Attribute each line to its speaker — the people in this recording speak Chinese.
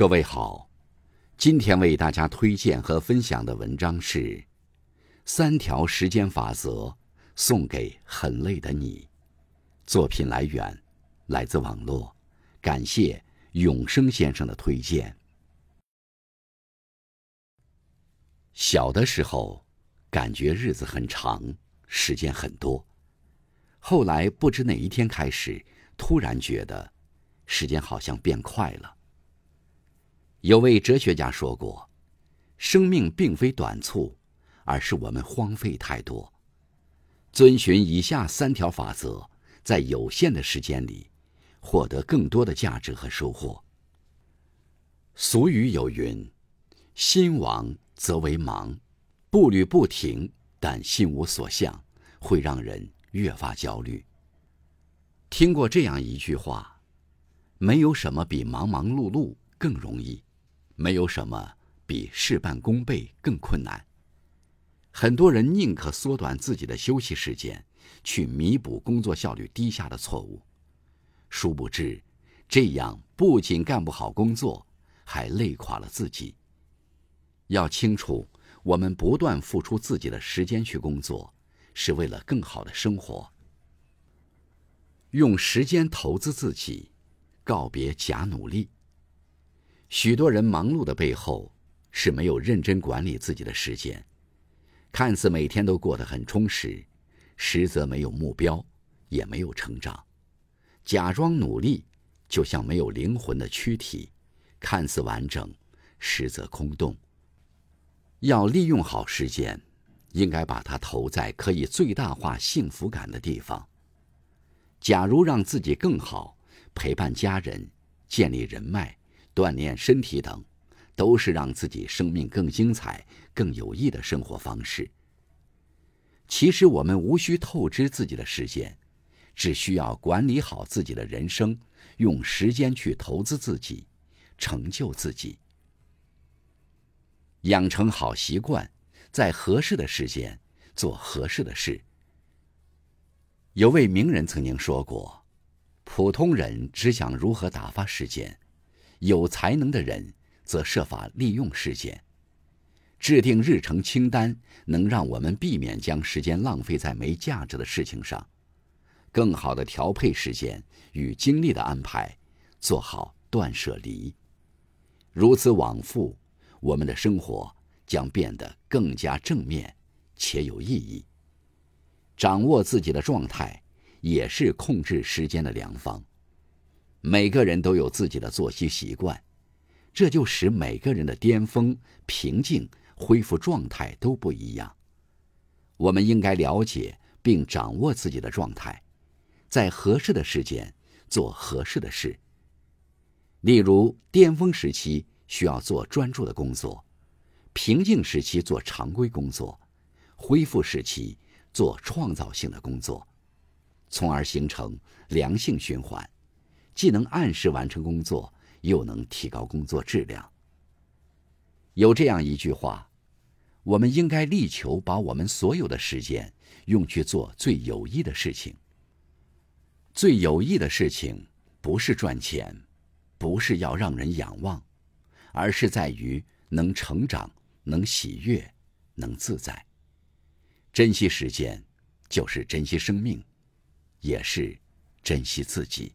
Speaker 1: 各位好，今天为大家推荐和分享的文章是《三条时间法则送给很累的你》。作品来源来自网络，感谢永生先生的推荐。小的时候，感觉日子很长，时间很多；后来不知哪一天开始，突然觉得时间好像变快了。有位哲学家说过：“生命并非短促，而是我们荒废太多。”遵循以下三条法则，在有限的时间里，获得更多的价值和收获。俗语有云：“心亡则为忙，步履不停，但心无所向，会让人越发焦虑。”听过这样一句话：“没有什么比忙忙碌碌更容易。”没有什么比事半功倍更困难。很多人宁可缩短自己的休息时间，去弥补工作效率低下的错误，殊不知，这样不仅干不好工作，还累垮了自己。要清楚，我们不断付出自己的时间去工作，是为了更好的生活。用时间投资自己，告别假努力。许多人忙碌的背后是没有认真管理自己的时间，看似每天都过得很充实，实则没有目标，也没有成长。假装努力，就像没有灵魂的躯体，看似完整，实则空洞。要利用好时间，应该把它投在可以最大化幸福感的地方。假如让自己更好，陪伴家人，建立人脉。锻炼身体等，都是让自己生命更精彩、更有益的生活方式。其实我们无需透支自己的时间，只需要管理好自己的人生，用时间去投资自己，成就自己，养成好习惯，在合适的时间做合适的事。有位名人曾经说过：“普通人只想如何打发时间。”有才能的人则设法利用时间，制定日程清单，能让我们避免将时间浪费在没价值的事情上，更好的调配时间与精力的安排，做好断舍离。如此往复，我们的生活将变得更加正面且有意义。掌握自己的状态，也是控制时间的良方。每个人都有自己的作息习惯，这就使每个人的巅峰、平静、恢复状态都不一样。我们应该了解并掌握自己的状态，在合适的时间做合适的事。例如，巅峰时期需要做专注的工作，平静时期做常规工作，恢复时期做创造性的工作，从而形成良性循环。既能按时完成工作，又能提高工作质量。有这样一句话：我们应该力求把我们所有的时间用去做最有益的事情。最有益的事情不是赚钱，不是要让人仰望，而是在于能成长、能喜悦、能自在。珍惜时间，就是珍惜生命，也是珍惜自己。